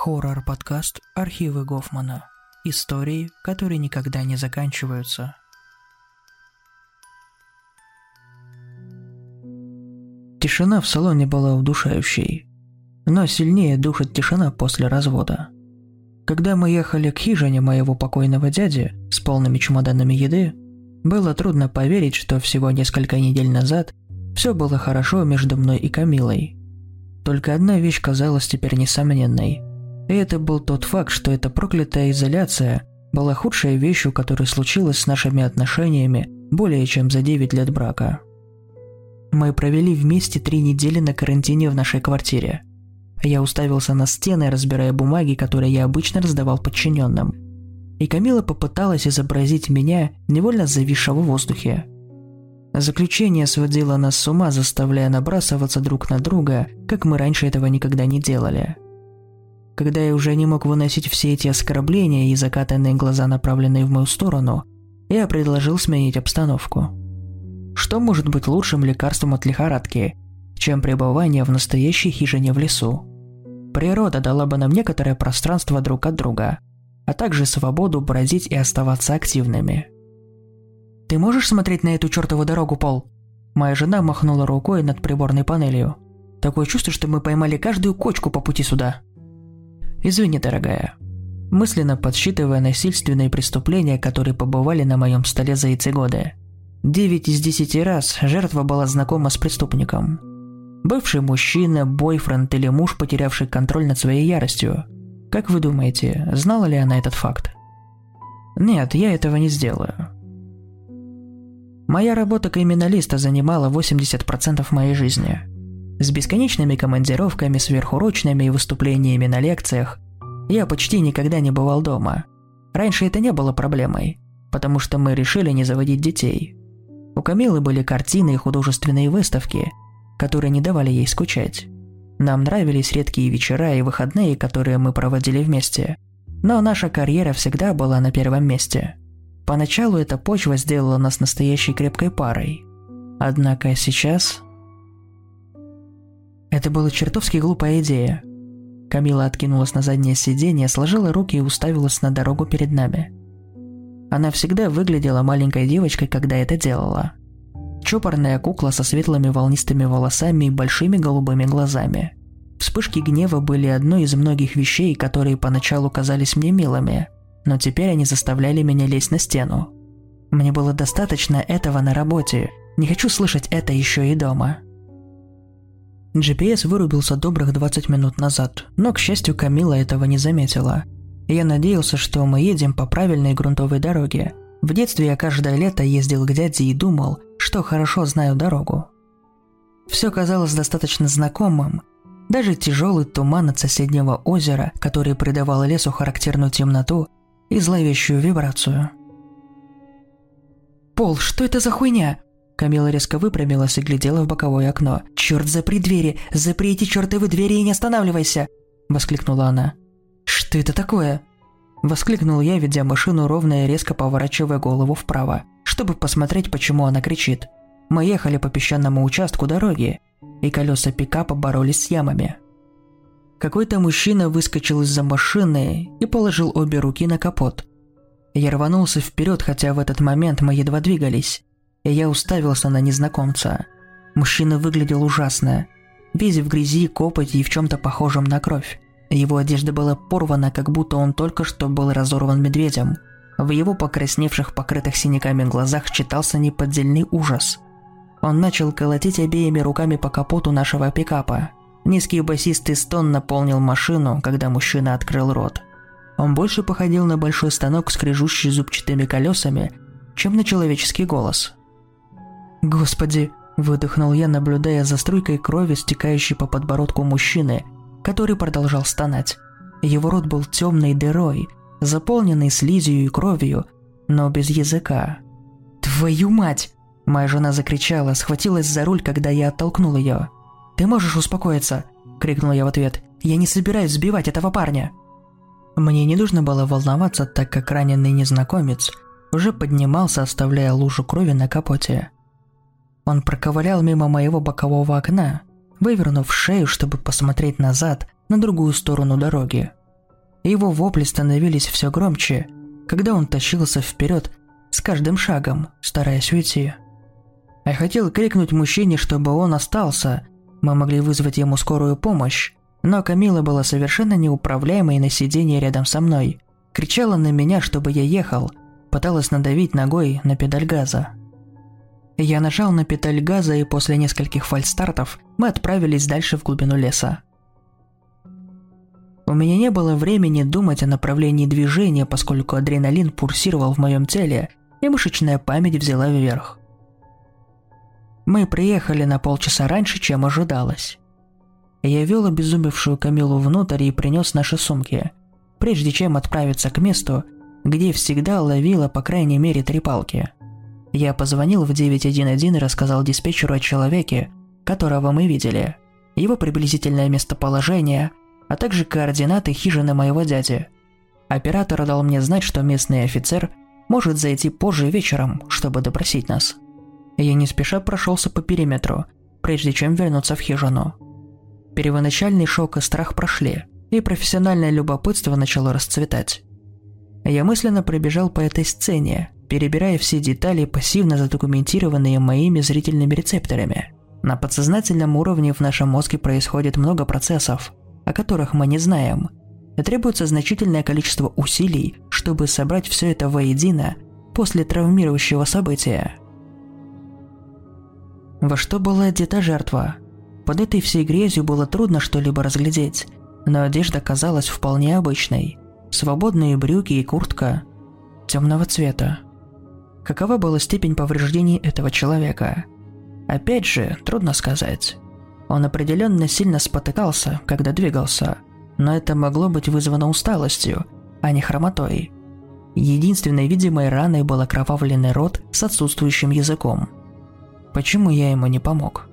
Хоррор-подкаст «Архивы Гофмана». Истории, которые никогда не заканчиваются. Тишина в салоне была удушающей. Но сильнее душит тишина после развода. Когда мы ехали к хижине моего покойного дяди с полными чемоданами еды, было трудно поверить, что всего несколько недель назад все было хорошо между мной и Камилой. Только одна вещь казалась теперь несомненной – и это был тот факт, что эта проклятая изоляция была худшей вещью, которая случилась с нашими отношениями более чем за 9 лет брака. Мы провели вместе три недели на карантине в нашей квартире. Я уставился на стены, разбирая бумаги, которые я обычно раздавал подчиненным. И Камила попыталась изобразить меня, невольно зависшего в воздухе. Заключение сводило нас с ума, заставляя набрасываться друг на друга, как мы раньше этого никогда не делали – когда я уже не мог выносить все эти оскорбления и закатанные глаза, направленные в мою сторону, я предложил сменить обстановку. Что может быть лучшим лекарством от лихорадки, чем пребывание в настоящей хижине в лесу? Природа дала бы нам некоторое пространство друг от друга, а также свободу бродить и оставаться активными. «Ты можешь смотреть на эту чертову дорогу, Пол?» Моя жена махнула рукой над приборной панелью. «Такое чувство, что мы поймали каждую кочку по пути сюда». Извини, дорогая. Мысленно подсчитывая насильственные преступления, которые побывали на моем столе за эти годы. Девять из десяти раз жертва была знакома с преступником. Бывший мужчина, бойфренд или муж, потерявший контроль над своей яростью. Как вы думаете, знала ли она этот факт? Нет, я этого не сделаю. Моя работа криминалиста занимала 80% моей жизни – с бесконечными командировками, сверхурочными и выступлениями на лекциях я почти никогда не бывал дома. Раньше это не было проблемой, потому что мы решили не заводить детей. У Камилы были картины и художественные выставки, которые не давали ей скучать. Нам нравились редкие вечера и выходные, которые мы проводили вместе. Но наша карьера всегда была на первом месте. Поначалу эта почва сделала нас настоящей крепкой парой. Однако сейчас это была чертовски глупая идея. Камила откинулась на заднее сиденье, сложила руки и уставилась на дорогу перед нами. Она всегда выглядела маленькой девочкой, когда это делала. Чопорная кукла со светлыми волнистыми волосами и большими голубыми глазами. Вспышки гнева были одной из многих вещей, которые поначалу казались мне милыми, но теперь они заставляли меня лезть на стену. Мне было достаточно этого на работе, не хочу слышать это еще и дома. GPS вырубился добрых 20 минут назад, но, к счастью, Камила этого не заметила. Я надеялся, что мы едем по правильной грунтовой дороге. В детстве я каждое лето ездил к дяде и думал, что хорошо знаю дорогу. Все казалось достаточно знакомым. Даже тяжелый туман от соседнего озера, который придавал лесу характерную темноту и зловещую вибрацию. «Пол, что это за хуйня?» Камила резко выпрямилась и глядела в боковое окно. «Черт, запри двери! Запри эти чертовы двери и не останавливайся!» – воскликнула она. «Что это такое?» Воскликнул я, ведя машину ровно и резко поворачивая голову вправо, чтобы посмотреть, почему она кричит. Мы ехали по песчаному участку дороги, и колеса пикапа боролись с ямами. Какой-то мужчина выскочил из-за машины и положил обе руки на капот. Я рванулся вперед, хотя в этот момент мы едва двигались и я уставился на незнакомца. Мужчина выглядел ужасно. Весь в грязи, копоти и в чем-то похожем на кровь. Его одежда была порвана, как будто он только что был разорван медведем. В его покрасневших, покрытых синяками глазах читался неподдельный ужас. Он начал колотить обеими руками по капоту нашего пикапа. Низкий басистый стон наполнил машину, когда мужчина открыл рот. Он больше походил на большой станок, скрежущий зубчатыми колесами, чем на человеческий голос – «Господи!» – выдохнул я, наблюдая за струйкой крови, стекающей по подбородку мужчины, который продолжал стонать. Его рот был темной дырой, заполненный слизью и кровью, но без языка. «Твою мать!» – моя жена закричала, схватилась за руль, когда я оттолкнул ее. «Ты можешь успокоиться?» – крикнул я в ответ. «Я не собираюсь сбивать этого парня!» Мне не нужно было волноваться, так как раненый незнакомец уже поднимался, оставляя лужу крови на капоте. Он проковылял мимо моего бокового окна, вывернув шею, чтобы посмотреть назад, на другую сторону дороги. Его вопли становились все громче, когда он тащился вперед с каждым шагом, стараясь уйти. Я хотел крикнуть мужчине, чтобы он остался, мы могли вызвать ему скорую помощь, но Камила была совершенно неуправляемой на сиденье рядом со мной. Кричала на меня, чтобы я ехал, пыталась надавить ногой на педаль газа. Я нажал на педаль газа, и после нескольких фальстартов мы отправились дальше в глубину леса. У меня не было времени думать о направлении движения, поскольку адреналин пульсировал в моем теле, и мышечная память взяла вверх. Мы приехали на полчаса раньше, чем ожидалось. Я вел обезумевшую Камилу внутрь и принес наши сумки, прежде чем отправиться к месту, где всегда ловила по крайней мере три палки. Я позвонил в 911 и рассказал диспетчеру о человеке, которого мы видели, его приблизительное местоположение, а также координаты хижины моего дяди. Оператор дал мне знать, что местный офицер может зайти позже вечером, чтобы допросить нас. Я не спеша прошелся по периметру, прежде чем вернуться в хижину. Первоначальный шок и страх прошли, и профессиональное любопытство начало расцветать. Я мысленно пробежал по этой сцене, перебирая все детали, пассивно задокументированные моими зрительными рецепторами. На подсознательном уровне в нашем мозге происходит много процессов, о которых мы не знаем. И требуется значительное количество усилий, чтобы собрать все это воедино после травмирующего события. Во что была одета жертва? Под этой всей грязью было трудно что-либо разглядеть, но одежда казалась вполне обычной. Свободные брюки и куртка темного цвета. Какова была степень повреждений этого человека? Опять же, трудно сказать. Он определенно сильно спотыкался, когда двигался, но это могло быть вызвано усталостью, а не хромотой. Единственной видимой раной был окровавленный рот с отсутствующим языком. Почему я ему не помог?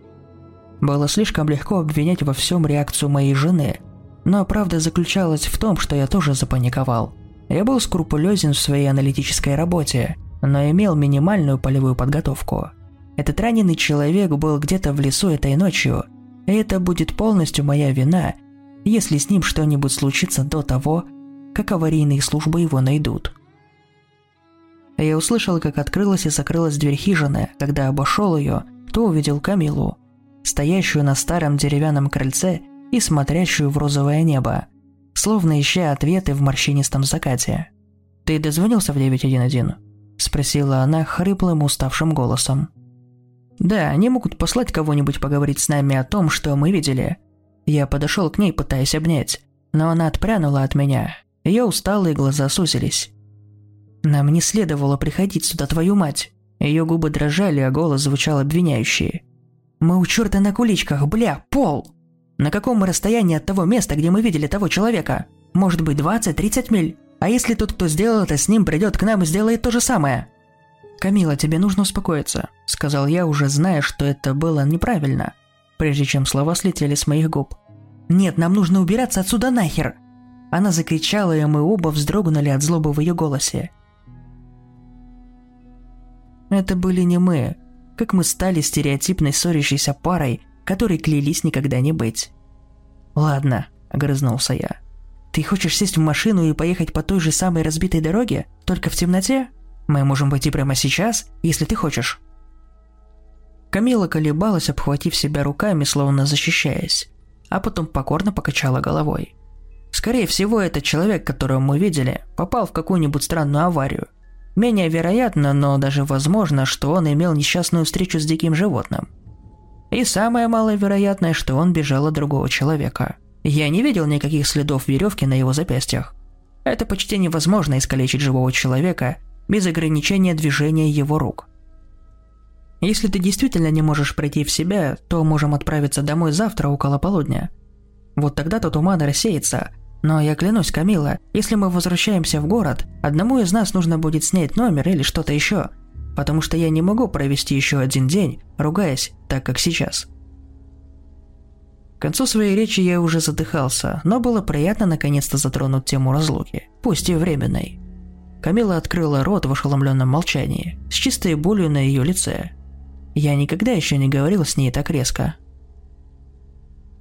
Было слишком легко обвинять во всем реакцию моей жены, но правда заключалась в том, что я тоже запаниковал. Я был скрупулезен в своей аналитической работе, но имел минимальную полевую подготовку. Этот раненый человек был где-то в лесу этой ночью – и это будет полностью моя вина, если с ним что-нибудь случится до того, как аварийные службы его найдут. Я услышал, как открылась и закрылась дверь хижины. Когда обошел ее, то увидел Камилу, стоящую на старом деревянном крыльце и смотрящую в розовое небо, словно ища ответы в морщинистом закате. «Ты дозвонился в 911?» – спросила она хриплым уставшим голосом. Да, они могут послать кого-нибудь поговорить с нами о том, что мы видели. Я подошел к ней, пытаясь обнять, но она отпрянула от меня. Ее усталые глаза сузились. Нам не следовало приходить сюда, твою мать. Ее губы дрожали, а голос звучал обвиняющий. Мы у черта на куличках, бля, пол! На каком мы расстоянии от того места, где мы видели того человека? Может быть, 20-30 миль? А если тот, кто сделал это с ним, придет к нам и сделает то же самое? «Камила, тебе нужно успокоиться», — сказал я, уже зная, что это было неправильно, прежде чем слова слетели с моих губ. «Нет, нам нужно убираться отсюда нахер!» Она закричала, и мы оба вздрогнули от злобы в ее голосе. Это были не мы, как мы стали стереотипной ссорящейся парой, которой клялись никогда не быть. «Ладно», — огрызнулся я. «Ты хочешь сесть в машину и поехать по той же самой разбитой дороге, только в темноте?» Мы можем пойти прямо сейчас, если ты хочешь». Камила колебалась, обхватив себя руками, словно защищаясь, а потом покорно покачала головой. Скорее всего, этот человек, которого мы видели, попал в какую-нибудь странную аварию. Менее вероятно, но даже возможно, что он имел несчастную встречу с диким животным. И самое маловероятное, что он бежал от другого человека. Я не видел никаких следов веревки на его запястьях. Это почти невозможно искалечить живого человека, без ограничения движения его рук. Если ты действительно не можешь прийти в себя, то можем отправиться домой завтра около полудня. Вот тогда-то туман рассеется. Но я клянусь, Камила, если мы возвращаемся в город, одному из нас нужно будет снять номер или что-то еще, потому что я не могу провести еще один день, ругаясь, так как сейчас. Концу своей речи я уже задыхался, но было приятно наконец-то затронуть тему разлуки, пусть и временной. Камила открыла рот в ошеломленном молчании, с чистой болью на ее лице. Я никогда еще не говорил с ней так резко.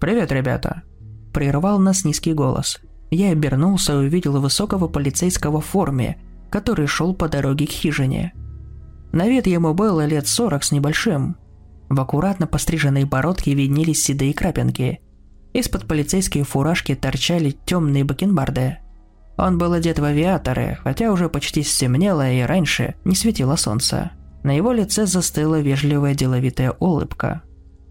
«Привет, ребята!» – прервал нас низкий голос. я обернулся и увидел высокого полицейского в форме, который шел по дороге к хижине. На вид ему было лет сорок с небольшим. В аккуратно постриженной бородке виднелись седые крапинки. Из-под полицейской фуражки торчали темные бакенбарды. Он был одет в авиаторы, хотя уже почти стемнело и раньше не светило солнце. На его лице застыла вежливая деловитая улыбка.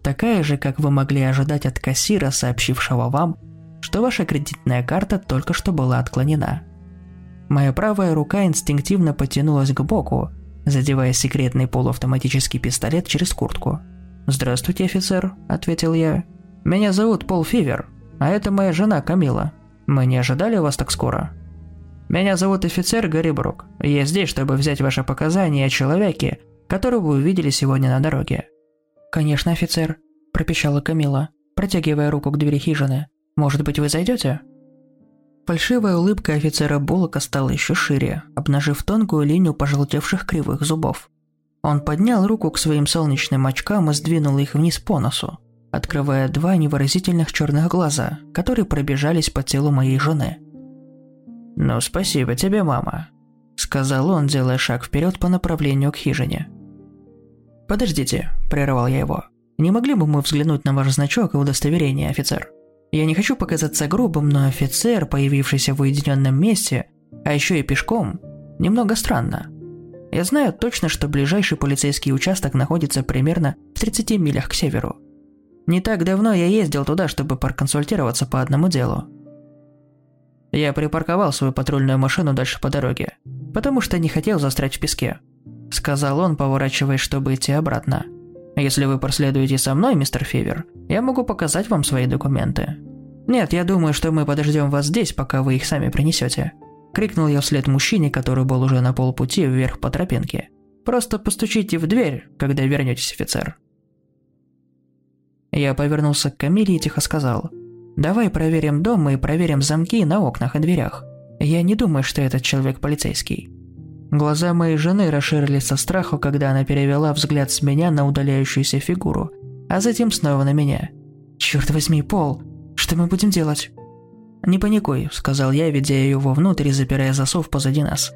Такая же, как вы могли ожидать от кассира, сообщившего вам, что ваша кредитная карта только что была отклонена. Моя правая рука инстинктивно потянулась к боку, задевая секретный полуавтоматический пистолет через куртку. «Здравствуйте, офицер», — ответил я. «Меня зовут Пол Фивер, а это моя жена Камила. Мы не ожидали вас так скоро?» «Меня зовут офицер Гарри Брук. Я здесь, чтобы взять ваши показания о человеке, которого вы увидели сегодня на дороге». «Конечно, офицер», – пропищала Камила, протягивая руку к двери хижины. «Может быть, вы зайдете?» Фальшивая улыбка офицера Буллока стала еще шире, обнажив тонкую линию пожелтевших кривых зубов. Он поднял руку к своим солнечным очкам и сдвинул их вниз по носу, открывая два невыразительных черных глаза, которые пробежались по телу моей жены. «Ну, спасибо тебе, мама», — сказал он, делая шаг вперед по направлению к хижине. «Подождите», — прервал я его. «Не могли бы мы взглянуть на ваш значок и удостоверение, офицер?» Я не хочу показаться грубым, но офицер, появившийся в уединенном месте, а еще и пешком, немного странно. Я знаю точно, что ближайший полицейский участок находится примерно в 30 милях к северу. Не так давно я ездил туда, чтобы проконсультироваться по одному делу. Я припарковал свою патрульную машину дальше по дороге, потому что не хотел застрять в песке. Сказал он, поворачиваясь, чтобы идти обратно. Если вы проследуете со мной, мистер Фивер, я могу показать вам свои документы. Нет, я думаю, что мы подождем вас здесь, пока вы их сами принесете. Крикнул я вслед мужчине, который был уже на полпути вверх по тропинке. Просто постучите в дверь, когда вернетесь, офицер. Я повернулся к Камиле и тихо сказал. «Давай проверим дом и проверим замки на окнах и дверях. Я не думаю, что этот человек полицейский. Глаза моей жены расширились со страху, когда она перевела взгляд с меня на удаляющуюся фигуру, а затем снова на меня. «Черт возьми, Пол, что мы будем делать?» «Не паникуй», — сказал я, ведя ее вовнутрь и запирая засов позади нас.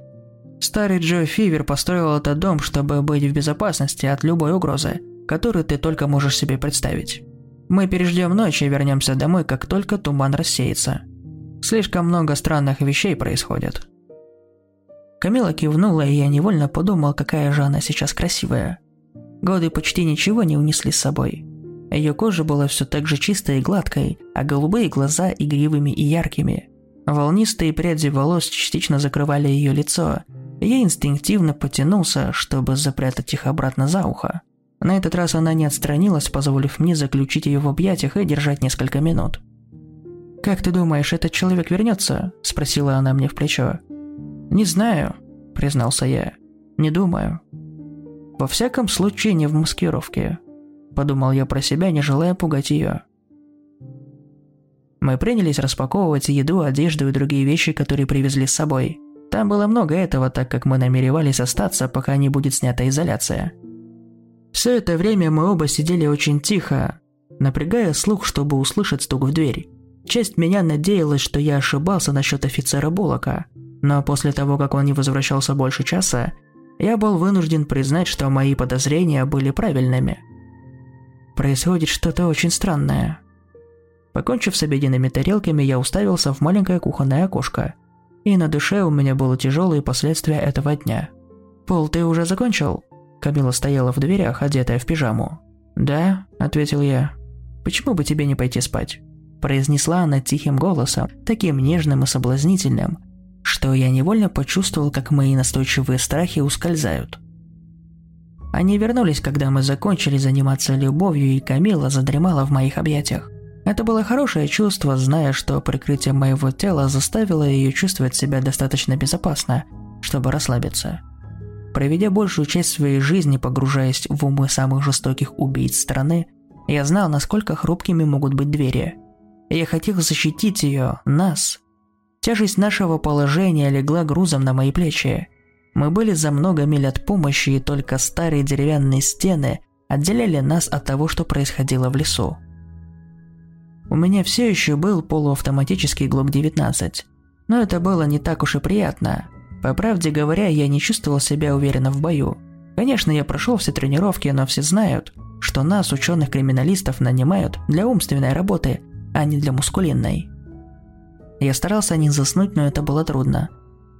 Старый Джо Фивер построил этот дом, чтобы быть в безопасности от любой угрозы, которую ты только можешь себе представить. Мы переждем ночь и вернемся домой, как только туман рассеется. Слишком много странных вещей происходит. Камила кивнула, и я невольно подумал, какая же она сейчас красивая. Годы почти ничего не унесли с собой. Ее кожа была все так же чистой и гладкой, а голубые глаза игривыми и яркими. Волнистые пряди волос частично закрывали ее лицо, я инстинктивно потянулся, чтобы запрятать их обратно за ухо. На этот раз она не отстранилась, позволив мне заключить ее в объятиях и держать несколько минут. «Как ты думаешь, этот человек вернется?» – спросила она мне в плечо. «Не знаю», — признался я. «Не думаю». «Во всяком случае, не в маскировке», — подумал я про себя, не желая пугать ее. Мы принялись распаковывать еду, одежду и другие вещи, которые привезли с собой. Там было много этого, так как мы намеревались остаться, пока не будет снята изоляция. Все это время мы оба сидели очень тихо, напрягая слух, чтобы услышать стук в дверь. Часть меня надеялась, что я ошибался насчет офицера Булока, но после того, как он не возвращался больше часа, я был вынужден признать, что мои подозрения были правильными. Происходит что-то очень странное. Покончив с обеденными тарелками, я уставился в маленькое кухонное окошко. И на душе у меня было тяжелые последствия этого дня. «Пол, ты уже закончил?» Камила стояла в дверях, одетая в пижаму. «Да», — ответил я. «Почему бы тебе не пойти спать?» Произнесла она тихим голосом, таким нежным и соблазнительным, что я невольно почувствовал, как мои настойчивые страхи ускользают. Они вернулись, когда мы закончили заниматься любовью, и Камила задремала в моих объятиях. Это было хорошее чувство, зная, что прикрытие моего тела заставило ее чувствовать себя достаточно безопасно, чтобы расслабиться. Проведя большую часть своей жизни, погружаясь в умы самых жестоких убийц страны, я знал, насколько хрупкими могут быть двери. Я хотел защитить ее, нас, Тяжесть нашего положения легла грузом на мои плечи. Мы были за много миль от помощи, и только старые деревянные стены отделяли нас от того, что происходило в лесу. У меня все еще был полуавтоматический ГЛОК-19, но это было не так уж и приятно. По правде говоря, я не чувствовал себя уверенно в бою. Конечно, я прошел все тренировки, но все знают, что нас, ученых-криминалистов, нанимают для умственной работы, а не для мускулинной. Я старался не заснуть, но это было трудно.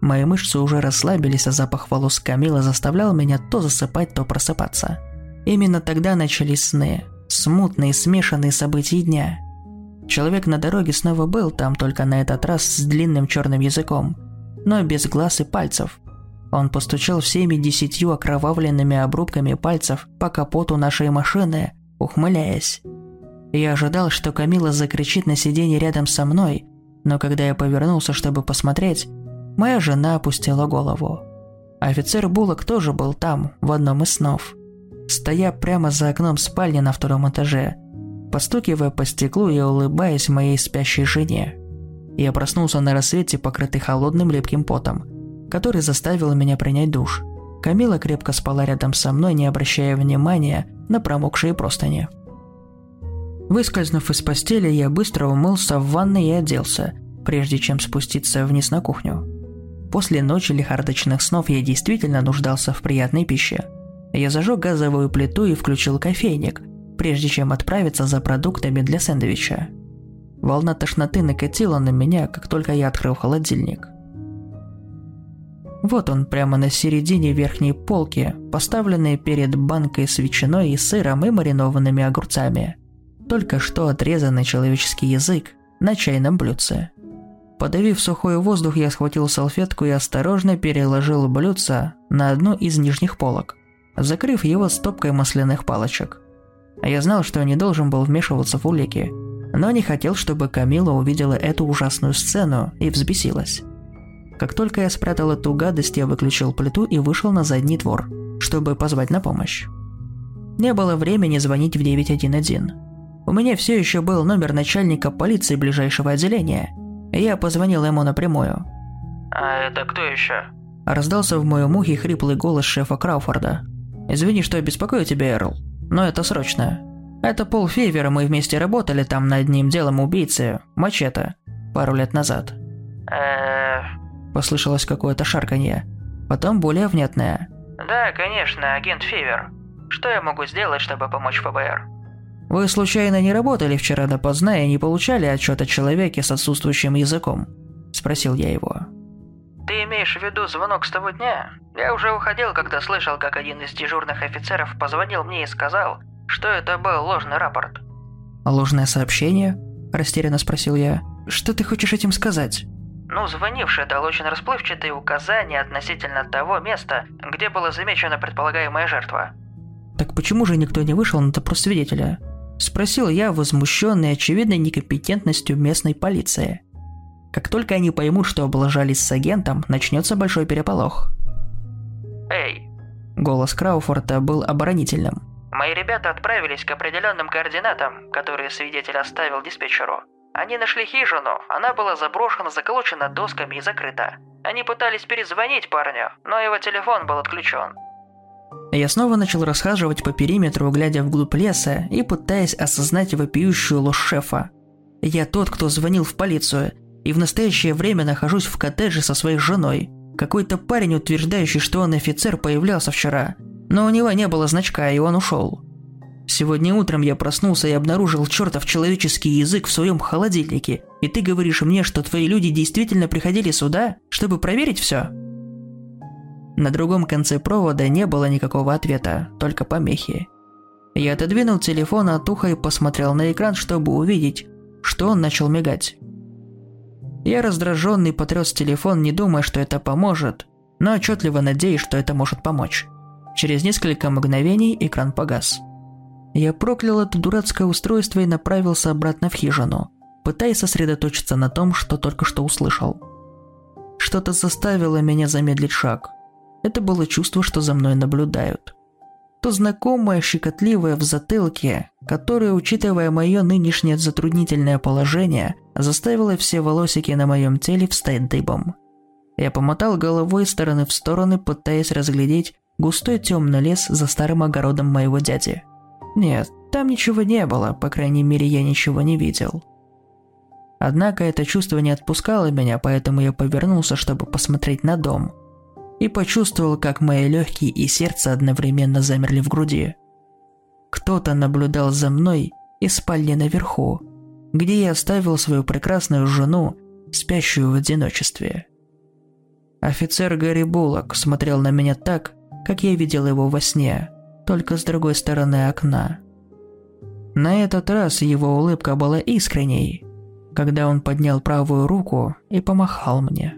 Мои мышцы уже расслабились, а запах волос Камила заставлял меня то засыпать, то просыпаться. Именно тогда начались сны, смутные, смешанные события дня. Человек на дороге снова был там, только на этот раз с длинным черным языком, но без глаз и пальцев. Он постучал всеми десятью окровавленными обрубками пальцев по капоту нашей машины, ухмыляясь. Я ожидал, что Камила закричит на сиденье рядом со мной, но когда я повернулся, чтобы посмотреть, моя жена опустила голову. Офицер Буллок тоже был там, в одном из снов. Стоя прямо за окном спальни на втором этаже, постукивая по стеклу и улыбаясь моей спящей жене. Я проснулся на рассвете, покрытый холодным липким потом, который заставил меня принять душ. Камила крепко спала рядом со мной, не обращая внимания на промокшие простыни. Выскользнув из постели, я быстро умылся в ванной и оделся, прежде чем спуститься вниз на кухню. После ночи лихорадочных снов я действительно нуждался в приятной пище. Я зажег газовую плиту и включил кофейник, прежде чем отправиться за продуктами для сэндвича. Волна тошноты накатила на меня, как только я открыл холодильник. Вот он прямо на середине верхней полки, поставленный перед банкой с ветчиной и сыром и маринованными огурцами – только что отрезанный человеческий язык на чайном блюдце. Подавив сухой воздух, я схватил салфетку и осторожно переложил блюдце на одну из нижних полок, закрыв его стопкой масляных палочек. Я знал, что не должен был вмешиваться в улики, но не хотел, чтобы Камила увидела эту ужасную сцену и взбесилась. Как только я спрятал эту гадость, я выключил плиту и вышел на задний двор, чтобы позвать на помощь. Не было времени звонить в 911. У меня все еще был номер начальника полиции ближайшего отделения. Я позвонил ему напрямую. «А это кто еще?» Раздался в моем ухе хриплый голос шефа Крауфорда. «Извини, что беспокою тебя, Эрл, но это срочно. Это Пол Фейвер, мы вместе работали там над одним делом убийцы, Мачете, пару лет назад». Эээ... Послышалось какое-то шарканье. Потом более внятное. «Да, конечно, агент Фейвер. Что я могу сделать, чтобы помочь ФБР?» Вы случайно не работали вчера допоздна и не получали отчет о человеке с отсутствующим языком? Спросил я его. Ты имеешь в виду звонок с того дня? Я уже уходил, когда слышал, как один из дежурных офицеров позвонил мне и сказал, что это был ложный рапорт. Ложное сообщение? Растерянно спросил я. Что ты хочешь этим сказать? Ну, звонивший дал очень расплывчатые указания относительно того места, где была замечена предполагаемая жертва. Так почему же никто не вышел на допрос свидетеля? Спросил я, возмущенный очевидной некомпетентностью местной полиции. Как только они поймут, что облажались с агентом, начнется большой переполох. «Эй!» Голос Крауфорта был оборонительным. «Мои ребята отправились к определенным координатам, которые свидетель оставил диспетчеру. Они нашли хижину, она была заброшена, заколочена досками и закрыта. Они пытались перезвонить парню, но его телефон был отключен. Я снова начал расхаживать по периметру, глядя вглубь леса и пытаясь осознать вопиющую ложь шефа. Я тот, кто звонил в полицию, и в настоящее время нахожусь в коттедже со своей женой. Какой-то парень, утверждающий, что он офицер, появлялся вчера, но у него не было значка, и он ушел. Сегодня утром я проснулся и обнаружил чертов человеческий язык в своем холодильнике, и ты говоришь мне, что твои люди действительно приходили сюда, чтобы проверить все? На другом конце провода не было никакого ответа, только помехи. Я отодвинул телефон от уха и посмотрел на экран, чтобы увидеть, что он начал мигать. Я раздраженный потряс телефон, не думая, что это поможет, но отчетливо надеясь, что это может помочь. Через несколько мгновений экран погас. Я проклял это дурацкое устройство и направился обратно в хижину, пытаясь сосредоточиться на том, что только что услышал. Что-то заставило меня замедлить шаг – это было чувство, что за мной наблюдают. То знакомое, щекотливое в затылке, которое, учитывая мое нынешнее затруднительное положение, заставило все волосики на моем теле встать дыбом. Я помотал головой из стороны в стороны, пытаясь разглядеть густой темный лес за старым огородом моего дяди. Нет, там ничего не было, по крайней мере я ничего не видел. Однако это чувство не отпускало меня, поэтому я повернулся, чтобы посмотреть на дом. И почувствовал, как мои легкие и сердце одновременно замерли в груди. Кто-то наблюдал за мной из спальни наверху, где я оставил свою прекрасную жену, спящую в одиночестве. Офицер Гарри Буллок смотрел на меня так, как я видел его во сне, только с другой стороны окна. На этот раз его улыбка была искренней, когда он поднял правую руку и помахал мне.